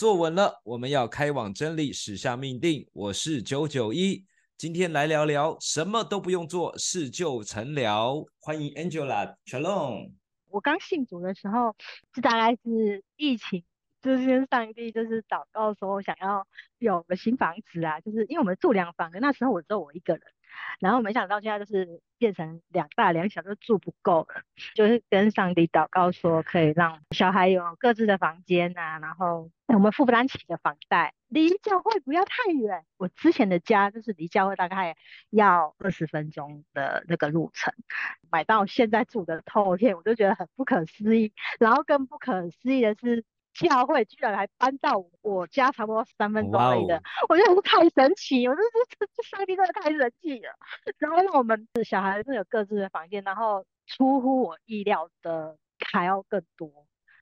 坐稳了，我们要开往真理，使下命定。我是九九一，今天来聊聊什么都不用做，事就成了。欢迎 Angela Chalon。我刚信主的时候，就大概是疫情，就是跟上帝就是祷告说，我想要有个新房子啊，就是因为我们住两房，那时候我只有我一个人。然后没想到现在就是变成两大两小，就住不够，就是跟上帝祷告说，可以让小孩有各自的房间啊，然后我们负担起的房贷，离教会不要太远。我之前的家就是离教会大概要二十分钟的那个路程，买到现在住的透天，我就觉得很不可思议。然后更不可思议的是。教会居然还搬到我家，差不多三分钟内的.我觉得太神奇，我觉得这这上帝真的太神奇了。然后让我们小孩子有各自的房间，然后出乎我意料的还要更多。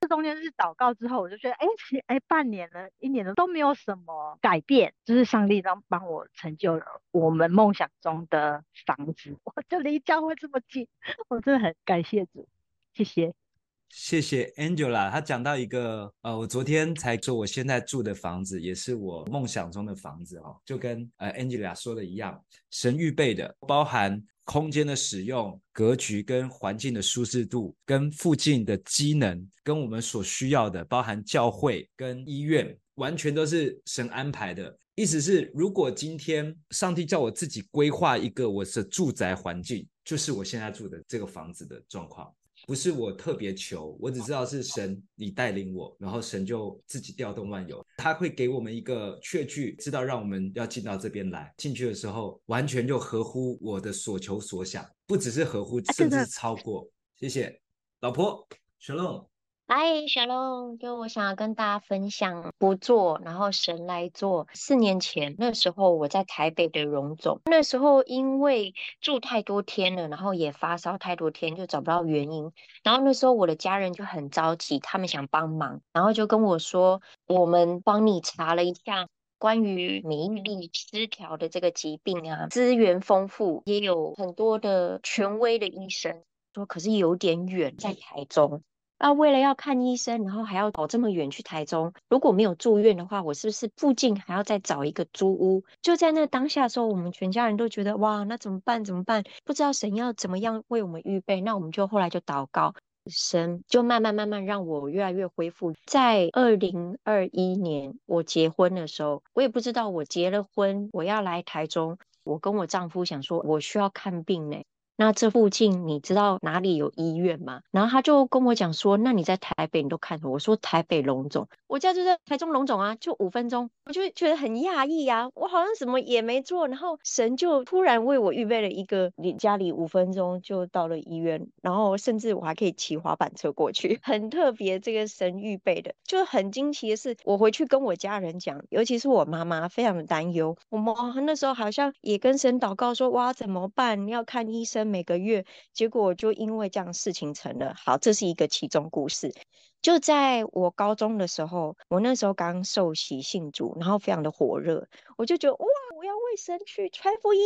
这中间是祷告之后，我就觉得，哎，其实哎，半年了，一年了都没有什么改变，就是上帝让帮我成就了我们梦想中的房子，我就离教会这么近，我真的很感谢主，谢谢。谢谢 Angela，她讲到一个，呃，我昨天才说，我现在住的房子也是我梦想中的房子哦，就跟呃 Angela 说的一样，神预备的，包含空间的使用、格局跟环境的舒适度，跟附近的机能，跟我们所需要的，包含教会跟医院，完全都是神安排的。意思是，如果今天上帝叫我自己规划一个我的住宅环境，就是我现在住的这个房子的状况。不是我特别求，我只知道是神你带领我，然后神就自己调动万有，他会给我们一个确据，知道让我们要进到这边来。进去的时候，完全就合乎我的所求所想，不只是合乎，甚至超过。谢谢，老婆，Shalom。嗨，小龙，就我想要跟大家分享，不做，然后神来做。四年前那时候我在台北的荣总，那时候因为住太多天了，然后也发烧太多天，就找不到原因。然后那时候我的家人就很着急，他们想帮忙，然后就跟我说，我们帮你查了一下关于免疫力失调的这个疾病啊，资源丰富，也有很多的权威的医生说，可是有点远，在台中。啊，为了要看医生，然后还要跑这么远去台中，如果没有住院的话，我是不是附近还要再找一个租屋？就在那当下的时候，我们全家人都觉得哇，那怎么办？怎么办？不知道神要怎么样为我们预备。那我们就后来就祷告，神就慢慢慢慢让我越来越恢复。在二零二一年我结婚的时候，我也不知道我结了婚，我要来台中，我跟我丈夫想说，我需要看病呢。那这附近你知道哪里有医院吗？然后他就跟我讲说，那你在台北你都看什么？我说台北荣总，我家就在台中龙总啊，就五分钟，我就觉得很讶异呀，我好像什么也没做，然后神就突然为我预备了一个离家里五分钟就到了医院，然后甚至我还可以骑滑板车过去，很特别，这个神预备的，就很惊奇的是，我回去跟我家人讲，尤其是我妈妈非常的担忧，我妈那时候好像也跟神祷告说，哇，怎么办？要看医生。每个月，结果就因为这样事情成了。好，这是一个其中故事。就在我高中的时候，我那时候刚受洗信主，然后非常的火热，我就觉得哇，我要为神去传福音。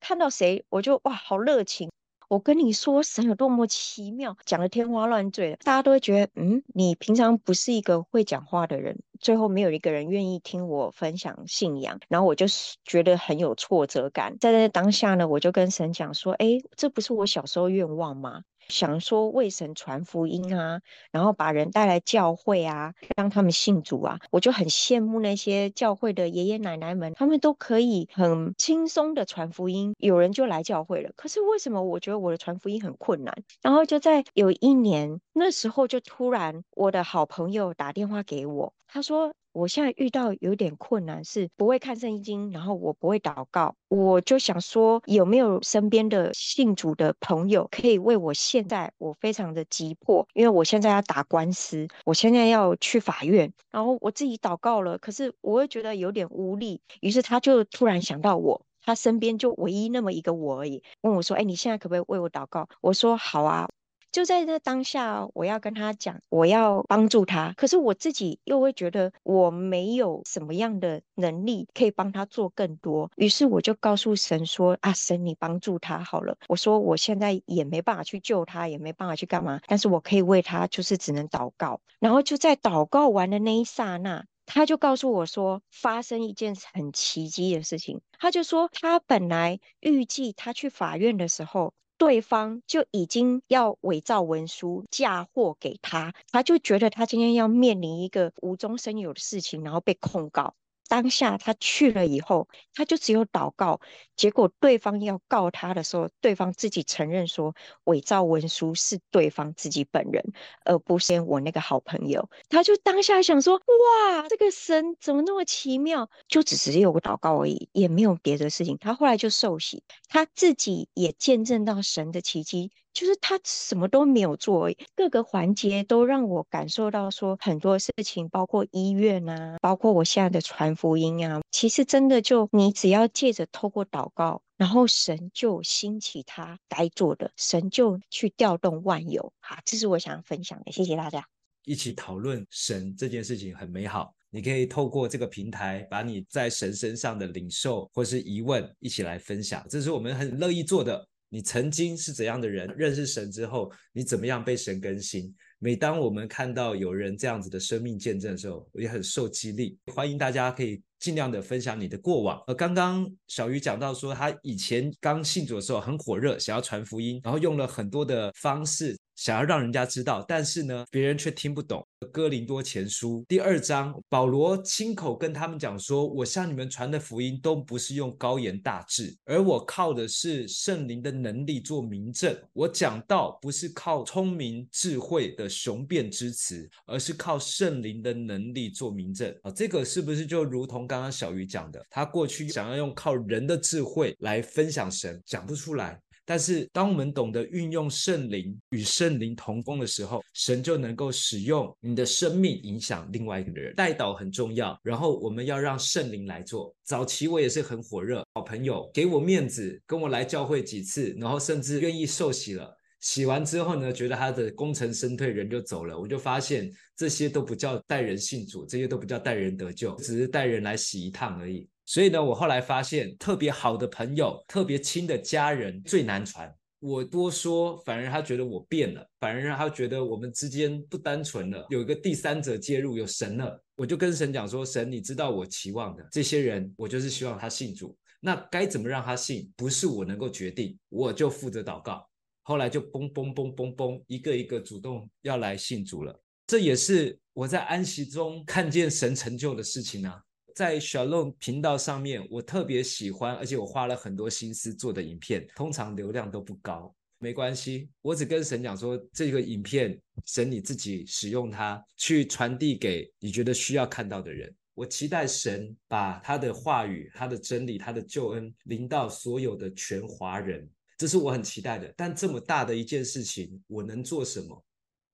看到谁，我就哇，好热情。我跟你说，神有多么奇妙，讲得天花乱坠的，大家都会觉得，嗯，你平常不是一个会讲话的人。最后没有一个人愿意听我分享信仰，然后我就觉得很有挫折感。在那当下呢，我就跟神讲说，哎，这不是我小时候愿望吗？想说为神传福音啊，然后把人带来教会啊，让他们信主啊，我就很羡慕那些教会的爷爷奶奶们，他们都可以很轻松的传福音，有人就来教会了。可是为什么我觉得我的传福音很困难？然后就在有一年，那时候就突然我的好朋友打电话给我，他说。我现在遇到有点困难，是不会看圣经，然后我不会祷告，我就想说有没有身边的信主的朋友可以为我现在我非常的急迫，因为我现在要打官司，我现在要去法院，然后我自己祷告了，可是我会觉得有点无力，于是他就突然想到我，他身边就唯一那么一个我而已，问我说：“哎，你现在可不可以为我祷告？”我说：“好啊。”就在那当下，我要跟他讲，我要帮助他。可是我自己又会觉得我没有什么样的能力可以帮他做更多。于是我就告诉神说：“啊，神，你帮助他好了。”我说：“我现在也没办法去救他，也没办法去干嘛，但是我可以为他，就是只能祷告。”然后就在祷告完的那一刹那，他就告诉我说，发生一件很奇迹的事情。他就说，他本来预计他去法院的时候，对方就已经要伪造文书嫁祸给他，他就觉得他今天要面临一个无中生有的事情，然后被控告。当下他去了以后，他就只有祷告。结果对方要告他的时候，对方自己承认说，伪造文书是对方自己本人，而不是我那个好朋友。他就当下想说：哇，这个神怎么那么奇妙？就只是有个祷告而已，也没有别的事情。他后来就受洗，他自己也见证到神的奇迹。就是他什么都没有做，各个环节都让我感受到说很多事情，包括医院啊，包括我现在的传福音啊，其实真的就你只要借着透过祷告，然后神就兴起他该做的，神就去调动万有。好，这是我想要分享的，谢谢大家。一起讨论神这件事情很美好，你可以透过这个平台把你在神身上的领受或是疑问一起来分享，这是我们很乐意做的。你曾经是怎样的人？认识神之后，你怎么样被神更新？每当我们看到有人这样子的生命见证的时候，我也很受激励。欢迎大家可以尽量的分享你的过往。而刚刚小鱼讲到说，他以前刚信主的时候很火热，想要传福音，然后用了很多的方式。想要让人家知道，但是呢，别人却听不懂。哥林多前书第二章，保罗亲口跟他们讲说：“我向你们传的福音都不是用高言大智，而我靠的是圣灵的能力做明证。我讲道不是靠聪明智慧的雄辩之词，而是靠圣灵的能力做明证。”啊，这个是不是就如同刚刚小鱼讲的？他过去想要用靠人的智慧来分享神，讲不出来。但是，当我们懂得运用圣灵与圣灵同工的时候，神就能够使用你的生命影响另外一个人。代祷很重要，然后我们要让圣灵来做。早期我也是很火热，好朋友给我面子，跟我来教会几次，然后甚至愿意受洗了。洗完之后呢，觉得他的功成身退，人就走了。我就发现这些都不叫带人信主，这些都不叫带人得救，只是带人来洗一趟而已。所以呢，我后来发现，特别好的朋友、特别亲的家人最难传。我多说，反而他觉得我变了，反而让他觉得我们之间不单纯了，有一个第三者介入，有神了。我就跟神讲说：“神，你知道我期望的这些人，我就是希望他信主。那该怎么让他信？不是我能够决定，我就负责祷告。后来就嘣嘣嘣嘣嘣，一个一个主动要来信主了。这也是我在安息中看见神成就的事情啊。”在 Shalom 频道上面，我特别喜欢，而且我花了很多心思做的影片，通常流量都不高，没关系，我只跟神讲说，这个影片，神你自己使用它，去传递给你觉得需要看到的人。我期待神把他的话语、他的真理、他的救恩临到所有的全华人，这是我很期待的。但这么大的一件事情，我能做什么？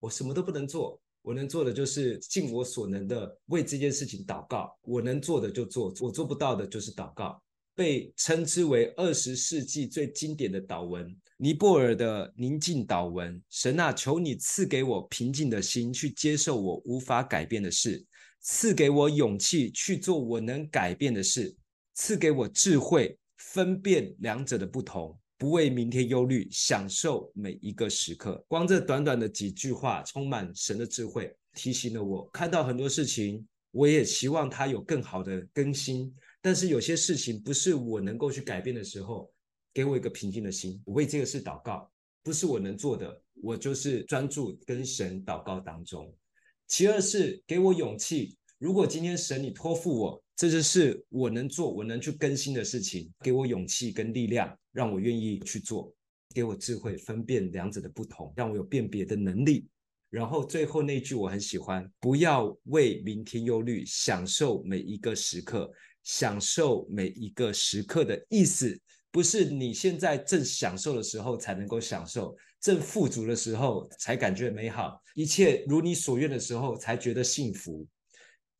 我什么都不能做。我能做的就是尽我所能的为这件事情祷告。我能做的就做，我做不到的就是祷告。被称之为二十世纪最经典的祷文，尼泊尔的宁静祷文。神啊，求你赐给我平静的心，去接受我无法改变的事；赐给我勇气去做我能改变的事；赐给我智慧分辨两者的不同。不为明天忧虑，享受每一个时刻。光这短短的几句话，充满神的智慧，提醒了我。看到很多事情，我也希望它有更好的更新。但是有些事情不是我能够去改变的时候，给我一个平静的心。我为这个事祷告，不是我能做的，我就是专注跟神祷告当中。其二是给我勇气。如果今天神你托付我，这就是我能做、我能去更新的事情，给我勇气跟力量，让我愿意去做，给我智慧分辨两者的不同，让我有辨别的能力。然后最后那句我很喜欢：不要为明天忧虑，享受每一个时刻。享受每一个时刻的意思，不是你现在正享受的时候才能够享受，正富足的时候才感觉美好，一切如你所愿的时候才觉得幸福。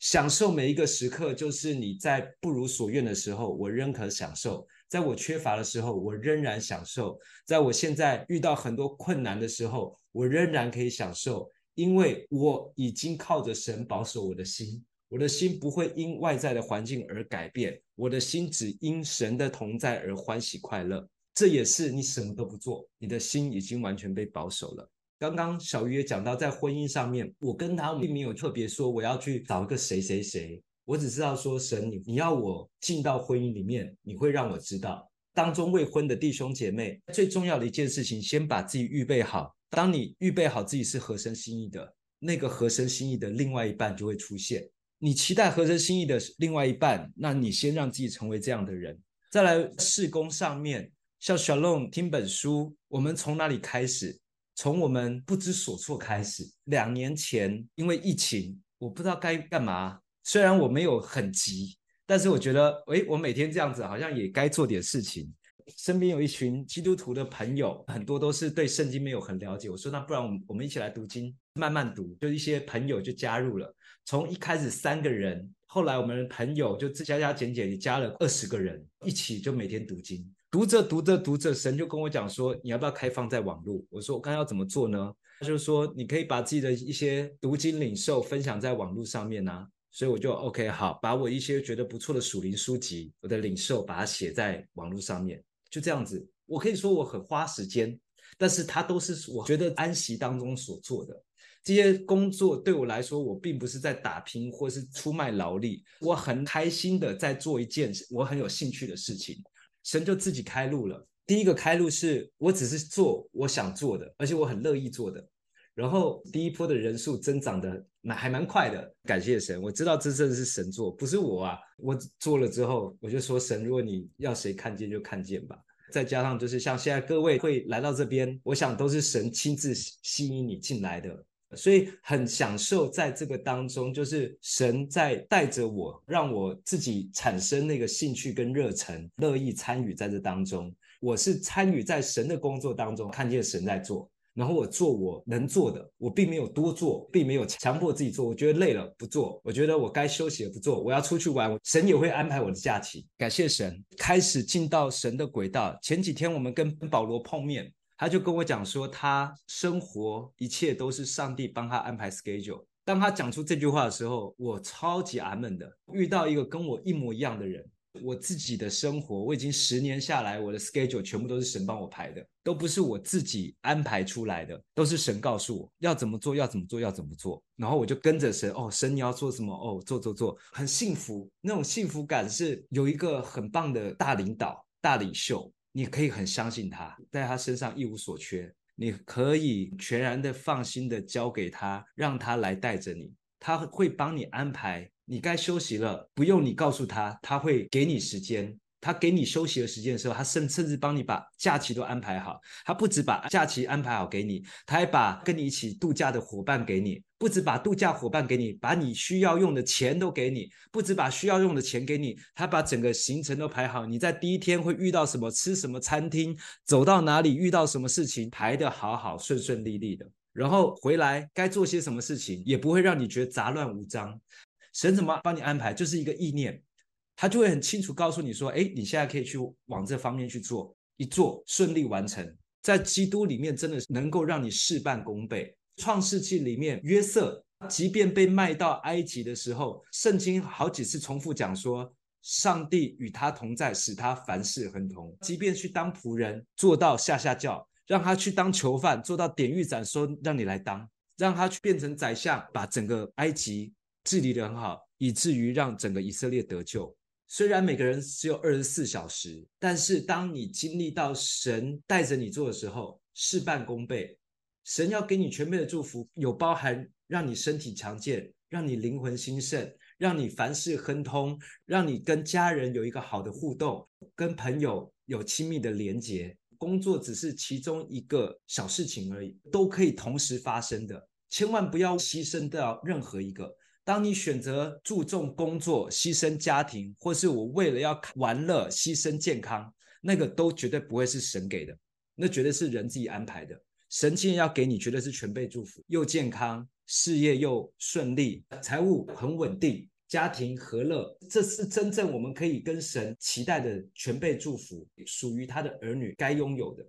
享受每一个时刻，就是你在不如所愿的时候，我仍可享受；在我缺乏的时候，我仍然享受；在我现在遇到很多困难的时候，我仍然可以享受，因为我已经靠着神保守我的心，我的心不会因外在的环境而改变，我的心只因神的同在而欢喜快乐。这也是你什么都不做，你的心已经完全被保守了。刚刚小鱼也讲到，在婚姻上面，我跟他并没有特别说我要去找一个谁谁谁，我只知道说神，你你要我进到婚姻里面，你会让我知道。当中未婚的弟兄姐妹，最重要的一件事情，先把自己预备好。当你预备好自己是合神心意的，那个合神心意的另外一半就会出现。你期待合神心意的另外一半，那你先让自己成为这样的人。再来事工上面，像小龙听本书，我们从哪里开始？从我们不知所措开始。两年前因为疫情，我不知道该干嘛。虽然我没有很急。但是我觉得，诶，我每天这样子好像也该做点事情。身边有一群基督徒的朋友，很多都是对圣经没有很了解。我说，那不然我们我们一起来读经，慢慢读。就一些朋友就加入了，从一开始三个人，后来我们的朋友就加加减减，也加了二十个人，一起就每天读经。读着读着读着，神就跟我讲说，你要不要开放在网络？我说，我刚要怎么做呢？他就说，你可以把自己的一些读经领受分享在网络上面啊。所以我就 OK 好，把我一些觉得不错的属灵书籍，我的领受，把它写在网络上面，就这样子。我可以说我很花时间，但是它都是我觉得安息当中所做的这些工作。对我来说，我并不是在打拼或是出卖劳力，我很开心的在做一件我很有兴趣的事情。神就自己开路了。第一个开路是我只是做我想做的，而且我很乐意做的。然后第一波的人数增长的蛮还蛮快的，感谢神，我知道这真的是神做，不是我啊。我做了之后，我就说神，如果你要谁看见就看见吧。再加上就是像现在各位会来到这边，我想都是神亲自吸引你进来的，所以很享受在这个当中，就是神在带着我，让我自己产生那个兴趣跟热忱，乐意参与在这当中。我是参与在神的工作当中，看见神在做。然后我做我能做的，我并没有多做，并没有强迫自己做。我觉得累了不做，我觉得我该休息了不做。我要出去玩，神也会安排我的假期。感谢神，开始进到神的轨道。前几天我们跟保罗碰面，他就跟我讲说，他生活一切都是上帝帮他安排 schedule。当他讲出这句话的时候，我超级阿门的，遇到一个跟我一模一样的人。我自己的生活，我已经十年下来，我的 schedule 全部都是神帮我排的，都不是我自己安排出来的，都是神告诉我要怎么做，要怎么做，要怎么做，然后我就跟着神。哦，神你要做什么？哦，做做做，很幸福。那种幸福感是有一个很棒的大领导、大领袖，你可以很相信他，在他身上一无所缺，你可以全然的放心的交给他，让他来带着你，他会帮你安排。你该休息了，不用你告诉他，他会给你时间。他给你休息的时间的时候，他甚甚至帮你把假期都安排好。他不止把假期安排好给你，他还把跟你一起度假的伙伴给你，不止把度假伙伴给你，把你需要用的钱都给你，不止把需要用的钱给你，他把整个行程都排好。你在第一天会遇到什么，吃什么餐厅，走到哪里，遇到什么事情，排得好好，顺顺利利的。然后回来该做些什么事情，也不会让你觉得杂乱无章。神怎么帮你安排，就是一个意念，他就会很清楚告诉你说：“哎，你现在可以去往这方面去做，一做顺利完成。在基督里面，真的能够让你事半功倍。创世纪里面，约瑟即便被卖到埃及的时候，圣经好几次重复讲说，上帝与他同在，使他凡事亨通。即便去当仆人，做到下下教，让他去当囚犯，做到典狱长说让你来当，让他去变成宰相，把整个埃及。”治理得很好，以至于让整个以色列得救。虽然每个人只有二十四小时，但是当你经历到神带着你做的时候，事半功倍。神要给你全面的祝福，有包含让你身体强健，让你灵魂兴盛，让你凡事亨通，让你跟家人有一个好的互动，跟朋友有亲密的连结。工作只是其中一个小事情而已，都可以同时发生的。千万不要牺牲掉任何一个。当你选择注重工作，牺牲家庭，或是我为了要玩乐牺牲健康，那个都绝对不会是神给的，那绝对是人自己安排的。神既然要给你，绝对是全备祝福，又健康，事业又顺利，财务很稳定，家庭和乐，这是真正我们可以跟神期待的全备祝福，属于他的儿女该拥有的。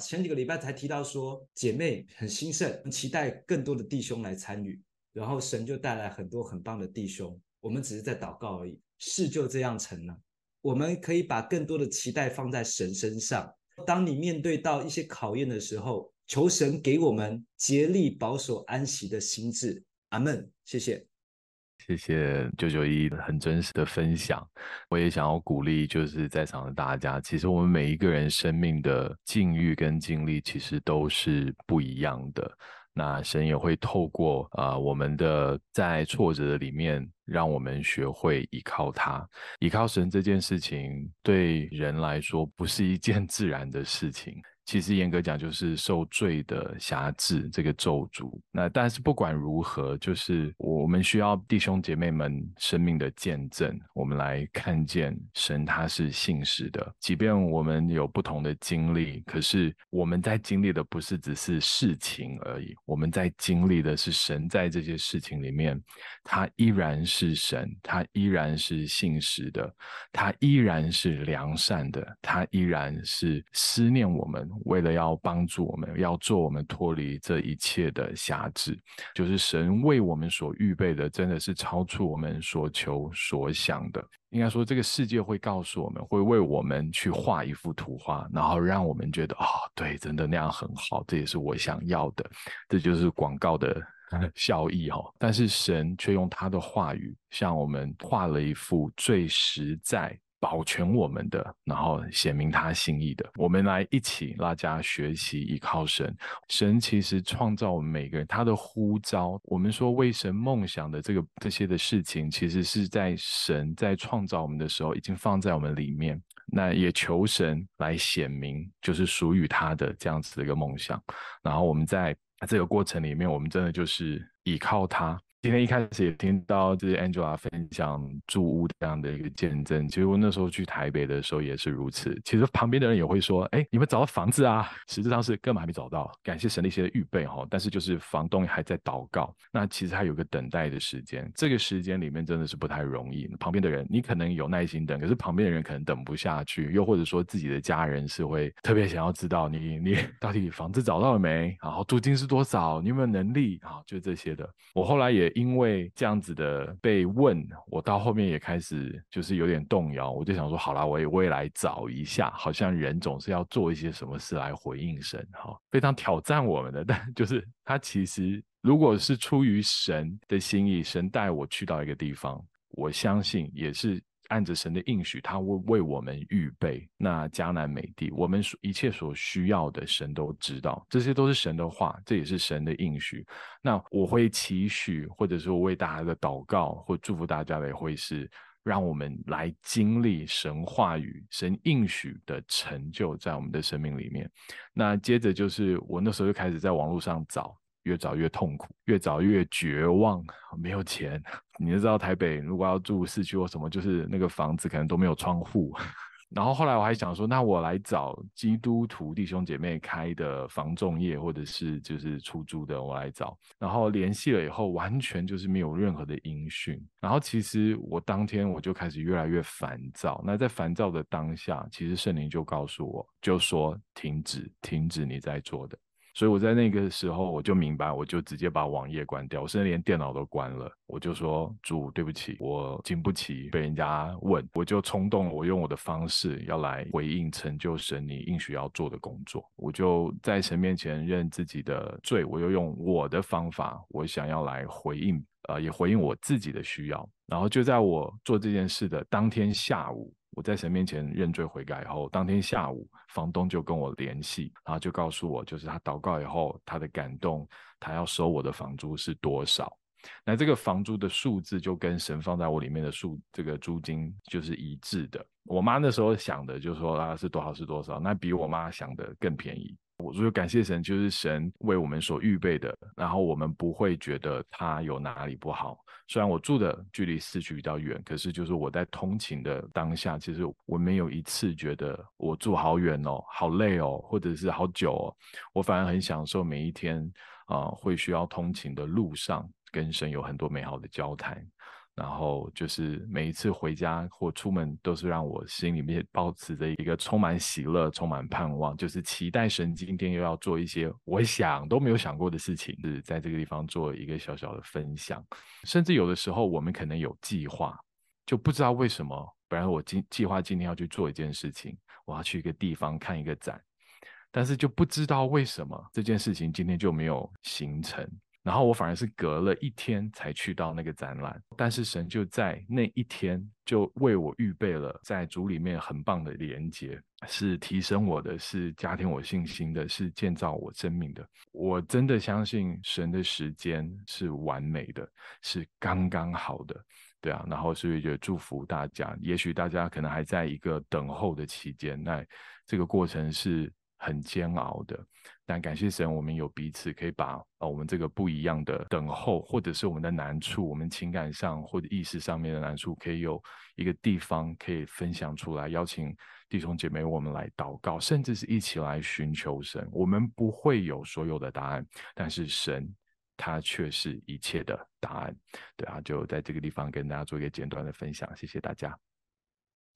前几个礼拜才提到说，姐妹很兴盛，期待更多的弟兄来参与。然后神就带来很多很棒的弟兄，我们只是在祷告而已，事就这样成了。我们可以把更多的期待放在神身上。当你面对到一些考验的时候，求神给我们竭力保守安息的心志。阿门。谢谢。谢谢九九一很真实的分享，我也想要鼓励，就是在场的大家，其实我们每一个人生命的境遇跟经历，其实都是不一样的。那神也会透过啊、我们的在挫折的里面，让我们学会依靠他。依靠神这件事情，对人来说不是一件 自然的事情。其实严格讲，就是受罪的辖制这个咒诅。那但是不管如何，就是我们需要弟兄姐妹们生命的见证，我们来看见神他是信实的。即便我们有不同的经历，可是我们在经历的不是只是事情而已，我们在经历的是神在这些事情里面，他依然是神，他依然是信实的，他依然是良善的，他依然是思念我们。为了要帮助我们，要做我们脱离这一切的辖制，就是神为我们所预备的，真的是超出我们所求所想的。应该说，这个世界会告诉我们，会为我们去画一幅图画，然后让我们觉得，哦，对，真的那样很好，这也是我想要的，这就是广告的 效益哈。但是神却用他的话语，向我们画了一幅最实在。保全我们的，然后显明他心意的，我们来一起大家学习依靠神。神其实创造我们每个人，他的呼召，我们说为神梦想的这个这些的事情，其实是在神在创造我们的时候已经放在我们里面。那也求神来显明，就是属于他的这样子的一个梦想。然后我们在这个过程里面，我们真的就是依靠他。今天一开始也听到就是 Angela 分享住屋这样的一个见证，其实我那时候去台北的时候也是如此。其实旁边的人也会说：“哎，你们找到房子啊？”实际上是根本还没找到，感谢神的一些预备哈。但是就是房东还在祷告，那其实还有个等待的时间。这个时间里面真的是不太容易。旁边的人你可能有耐心等，可是旁边的人可能等不下去，又或者说自己的家人是会特别想要知道你你 到底房子找到了没？然后租金是多少？你有没有能力？啊，就这些的。我后来也。因为这样子的被问，我到后面也开始就是有点动摇，我就想说，好啦，我也未来找一下，好像人总是要做一些什么事来回应神，哈，非常挑战我们的，但就是他其实如果是出于神的心意，神带我去到一个地方，我相信也是。按着神的应许，他会为我们预备那迦南美地，我们所一切所需要的，神都知道，这些都是神的话，这也是神的应许。那我会期许，或者说为大家的祷告或祝福大家的，也会是让我们来经历神话语、神应许的成就在我们的生命里面。那接着就是我那时候就开始在网络上找。越找越痛苦，越找越绝望，没有钱。你就知道台北如果要住市区或什么，就是那个房子可能都没有窗户。然后后来我还想说，那我来找基督徒弟兄姐妹开的房仲业，或者是就是出租的，我来找。然后联系了以后，完全就是没有任何的音讯。然后其实我当天我就开始越来越烦躁。那在烦躁的当下，其实圣灵就告诉我，就说停止，停止你在做的。所以我在那个时候我就明白，我就直接把网页关掉，我甚至连电脑都关了。我就说主，对不起，我经不起被人家问，我就冲动，我用我的方式要来回应成就神你应许要做的工作。我就在神面前认自己的罪，我又用我的方法，我想要来回应，呃，也回应我自己的需要。然后就在我做这件事的当天下午。我在神面前认罪悔改以后，当天下午，房东就跟我联系，然后就告诉我，就是他祷告以后，他的感动，他要收我的房租是多少。那这个房租的数字就跟神放在我里面的数，这个租金就是一致的。我妈那时候想的就是说啊，是多少是多少，那比我妈想的更便宜。我就感谢神，就是神为我们所预备的，然后我们不会觉得他有哪里不好。虽然我住的距离市区比较远，可是就是我在通勤的当下，其实我没有一次觉得我住好远哦，好累哦，或者是好久哦。我反而很享受每一天啊，会需要通勤的路上，跟神有很多美好的交谈。然后就是每一次回家或出门，都是让我心里面保持着一个充满喜乐、充满盼望，就是期待神今天又要做一些我想都没有想过的事情，是在这个地方做一个小小的分享。甚至有的时候，我们可能有计划，就不知道为什么，本来我今计划今天要去做一件事情，我要去一个地方看一个展，但是就不知道为什么这件事情今天就没有形成。然后我反而是隔了一天才去到那个展览，但是神就在那一天就为我预备了在主里面很棒的连接，是提升我的，是加添我信心的，是建造我生命的。我真的相信神的时间是完美的，是刚刚好的，对啊。然后所以就祝福大家，也许大家可能还在一个等候的期间，那这个过程是很煎熬的。但感谢神，我们有彼此可以把呃我们这个不一样的等候，或者是我们的难处，我们情感上或者意识上面的难处，可以有一个地方可以分享出来，邀请弟兄姐妹我们来祷告，甚至是一起来寻求神。我们不会有所有的答案，但是神他却是一切的答案。对啊，就在这个地方跟大家做一个简短的分享，谢谢大家。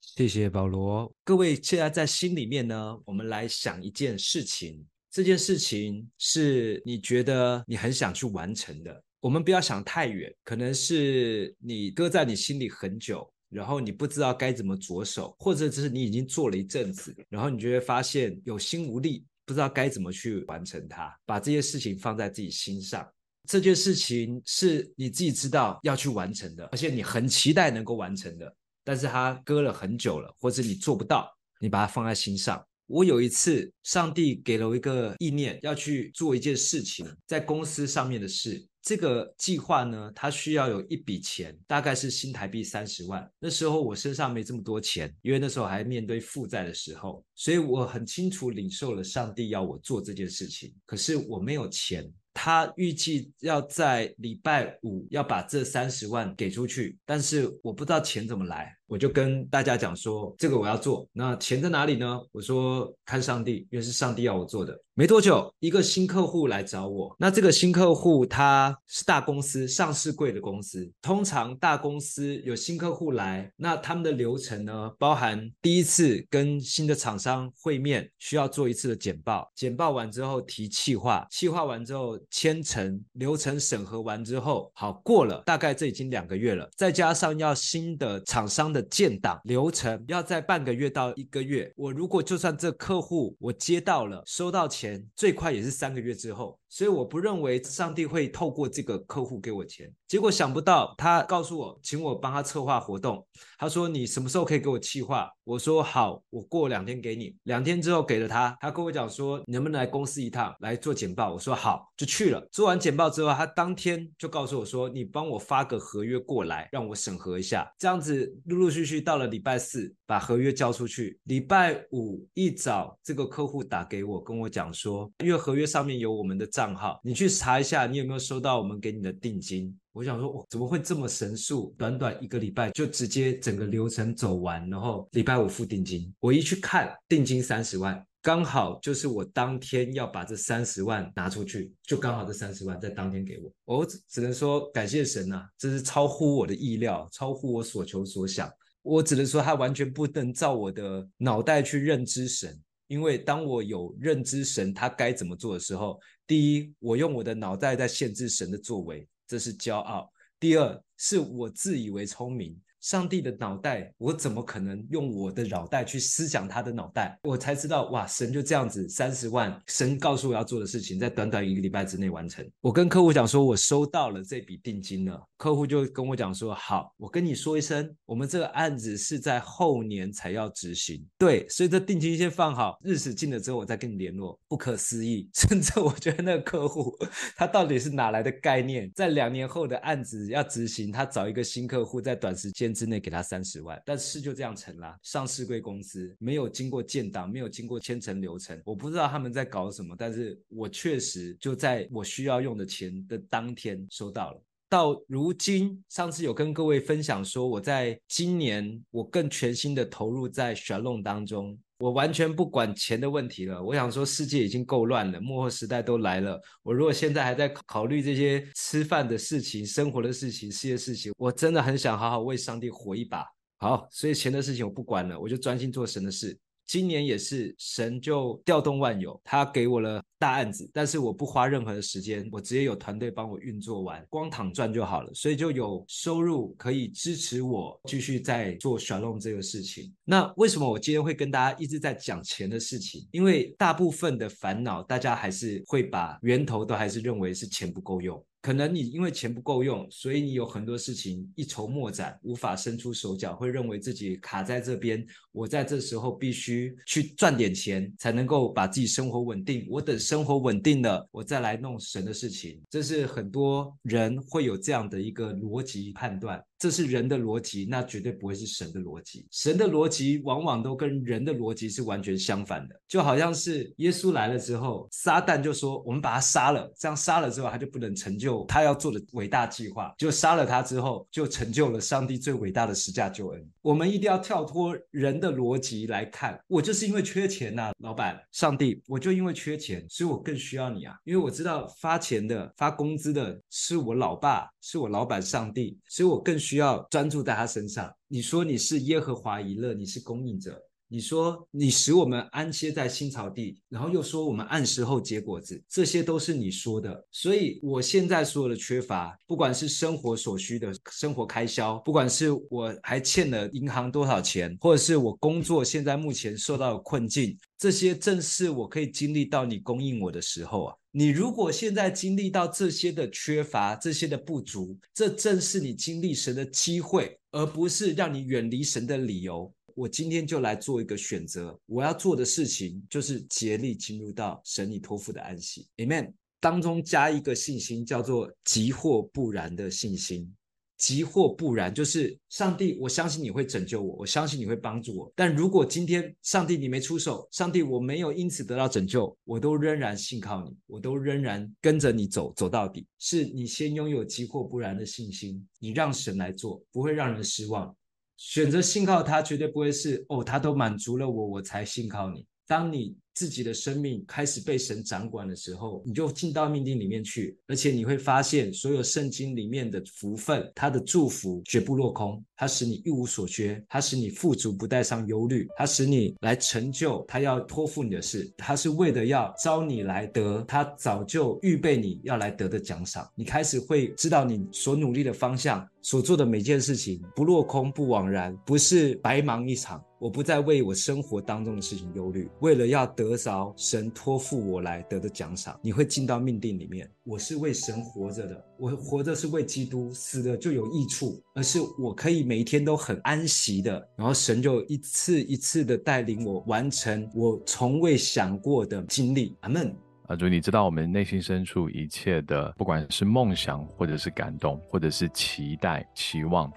谢谢保罗。各位现在在心里面呢，我们来想一件事情。这件事情是你觉得你很想去完成的，我们不要想太远，可能是你搁在你心里很久，然后你不知道该怎么着手，或者只是你已经做了一阵子，然后你就会发现有心无力，不知道该怎么去完成它。把这些事情放在自己心上，这件事情是你自己知道要去完成的，而且你很期待能够完成的，但是它搁了很久了，或者你做不到，你把它放在心上。我有一次，上帝给了我一个意念，要去做一件事情，在公司上面的事。这个计划呢，它需要有一笔钱，大概是新台币三十万。那时候我身上没这么多钱，因为那时候还面对负债的时候，所以我很清楚领受了上帝要我做这件事情。可是我没有钱。他预计要在礼拜五要把这三十万给出去，但是我不知道钱怎么来，我就跟大家讲说，这个我要做，那钱在哪里呢？我说看上帝，因为是上帝要我做的。没多久，一个新客户来找我。那这个新客户他是大公司，上市柜的公司。通常大公司有新客户来，那他们的流程呢，包含第一次跟新的厂商会面，需要做一次的简报。简报完之后提企划，企划完之后签成，流程审核完之后，好，过了，大概这已经两个月了。再加上要新的厂商的建档流程，要在半个月到一个月。我如果就算这客户我接到了，收到钱。最快也是三个月之后。所以我不认为上帝会透过这个客户给我钱，结果想不到他告诉我，请我帮他策划活动。他说，你什么时候可以给我企划？我说好，我过两天给你。两天之后给了他，他跟我讲说，你能不能来公司一趟来做简报？我说好，就去了。做完简报之后，他当天就告诉我说，你帮我发个合约过来，让我审核一下。这样子陆陆续续到了礼拜四，把合约交出去。礼拜五一早，这个客户打给我，跟我讲说，因为合约上面有我们的账。账号，你去查一下，你有没有收到我们给你的定金？我想说，哦，怎么会这么神速？短短一个礼拜就直接整个流程走完，然后礼拜五付定金。我一去看，定金三十万，刚好就是我当天要把这三十万拿出去，就刚好这三十万在当天给我。我只能说感谢神呐，这是超乎我的意料，超乎我所求所想。我只能说，他完全不能照我的脑袋去认知神。因为当我有认知神他该怎么做的时候，第一，我用我的脑袋在限制神的作为，这是骄傲；第二，是我自以为聪明。上帝的脑袋，我怎么可能用我的脑袋去思想他的脑袋？我才知道，哇，神就这样子，三十万，神告诉我要做的事情，在短短一个礼拜之内完成。我跟客户讲说，我收到了这笔定金了。客户就跟我讲说，好，我跟你说一声，我们这个案子是在后年才要执行。对，所以这定金先放好，日子近了之后我再跟你联络。不可思议，甚至我觉得那个客户他到底是哪来的概念，在两年后的案子要执行，他找一个新客户在短时间。之内给他三十万，但事就这样成了。上市贵公司没有经过建档，没有经过签成流程，我不知道他们在搞什么。但是我确实就在我需要用的钱的当天收到了。到如今，上次有跟各位分享说，我在今年我更全心的投入在玄龙当中，我完全不管钱的问题了。我想说，世界已经够乱了，末后时代都来了。我如果现在还在考虑这些吃饭的事情、生活的事情、事业事情，我真的很想好好为上帝活一把。好，所以钱的事情我不管了，我就专心做神的事。今年也是神就调动万有，他给我了大案子，但是我不花任何的时间，我直接有团队帮我运作完，光躺赚就好了，所以就有收入可以支持我继续在做旋龙这个事情。那为什么我今天会跟大家一直在讲钱的事情？因为大部分的烦恼，大家还是会把源头都还是认为是钱不够用。可能你因为钱不够用，所以你有很多事情一筹莫展，无法伸出手脚，会认为自己卡在这边。我在这时候必须去赚点钱，才能够把自己生活稳定。我等生活稳定了，我再来弄神的事情。这是很多人会有这样的一个逻辑判断。这是人的逻辑，那绝对不会是神的逻辑。神的逻辑往往都跟人的逻辑是完全相反的，就好像是耶稣来了之后，撒旦就说：“我们把他杀了，这样杀了之后，他就不能成就他要做的伟大计划。”就杀了他之后，就成就了上帝最伟大的十架救恩。我们一定要跳脱人的逻辑来看，我就是因为缺钱呐，老板，上帝，我就因为缺钱，所以我更需要你啊，因为我知道发钱的、发工资的是我老爸，是我老板上帝，所以我更需。要专注在他身上。你说你是耶和华以勒，你是供应者。你说你使我们安歇在青草地，然后又说我们按时候结果子，这些都是你说的。所以我现在所有的缺乏，不管是生活所需的生活开销，不管是我还欠了银行多少钱，或者是我工作现在目前受到的困境，这些正是我可以经历到你供应我的时候啊。你如果现在经历到这些的缺乏，这些的不足，这正是你经历神的机会，而不是让你远离神的理由。我今天就来做一个选择，我要做的事情就是竭力进入到神你托付的安息，Amen。当中加一个信心，叫做即或不然的信心。即或不然，就是上帝，我相信你会拯救我，我相信你会帮助我。但如果今天上帝你没出手，上帝我没有因此得到拯救，我都仍然信靠你，我都仍然跟着你走，走到底。是你先拥有即或不然的信心，你让神来做，不会让人失望。选择信靠他，绝对不会是哦，他都满足了我，我才信靠你。当你自己的生命开始被神掌管的时候，你就进到命定里面去，而且你会发现，所有圣经里面的福分，它的祝福绝不落空，它使你一无所缺，它使你富足不带上忧虑，它使你来成就他要托付你的事，它是为了要招你来得，他早就预备你要来得的奖赏。你开始会知道你所努力的方向，所做的每件事情不落空，不枉然，不是白忙一场。我不再为我生活当中的事情忧虑，为了要得。着神托付我来得的奖赏，你会进到命定里面。我是为神活着的，我活着是为基督，死了就有益处，而是我可以每一天都很安息的。然后神就一次一次的带领我完成我从未想过的经历。阿门。啊，主，你知道我们内心深处一切的，不管是梦想，或者是感动，或者是期待、期望。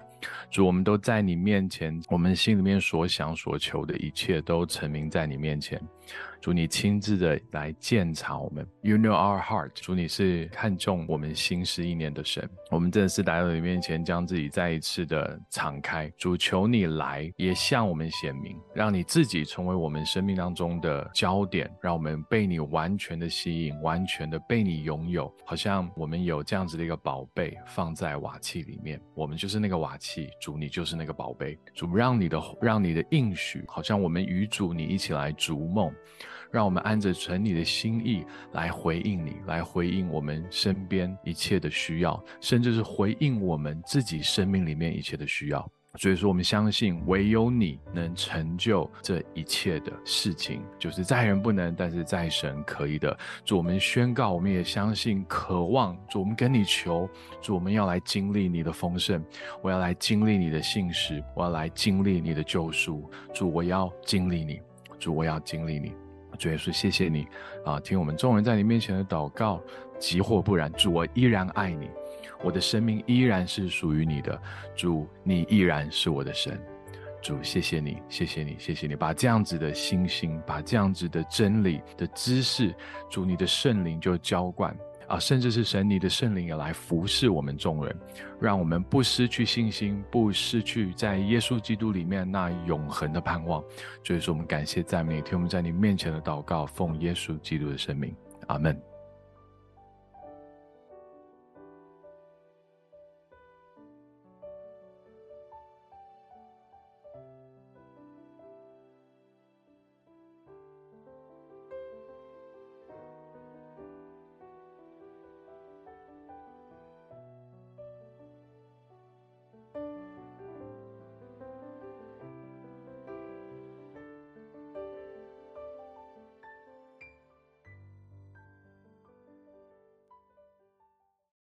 主，我们都在你面前，我们心里面所想所求的一切都陈明在你面前。主，你亲自的来鉴察我们，You know our heart。主，你是看重我们心思意念的神。我们真的是来到你面前，将自己再一次的敞开。主，求你来，也向我们显明，让你自己成为我们生命当中的焦点，让我们被你完全的吸引，完全的被你拥有。好像我们有这样子的一个宝贝放在瓦器里面，我们就是那个瓦器。主，你就是那个宝贝。主，让你的让你的应许，好像我们与主你一起来逐梦。让我们按着纯你的心意来回应你，来回应我们身边一切的需要，甚至是回应我们自己生命里面一切的需要。所以说，我们相信唯有你能成就这一切的事情，就是在人不能，但是在神可以的。主，我们宣告，我们也相信，渴望。主，我们跟你求，主，我们要来经历你的丰盛，我要来经历你的信实，我要来经历你的救赎。主，我要经历你，主，我要经历你。主耶稣，谢谢你啊！听我们众人在你面前的祷告，急或不然，主，我依然爱你，我的生命依然是属于你的。主，你依然是我的神。主，谢谢你，谢谢你，谢谢你，把这样子的信心，把这样子的真理的知识，主，你的圣灵就浇灌。啊，甚至是神，你的圣灵也来服侍我们众人，让我们不失去信心，不失去在耶稣基督里面那永恒的盼望。所以说，我们感谢赞美，听我们在你面前的祷告，奉耶稣基督的圣名，阿门。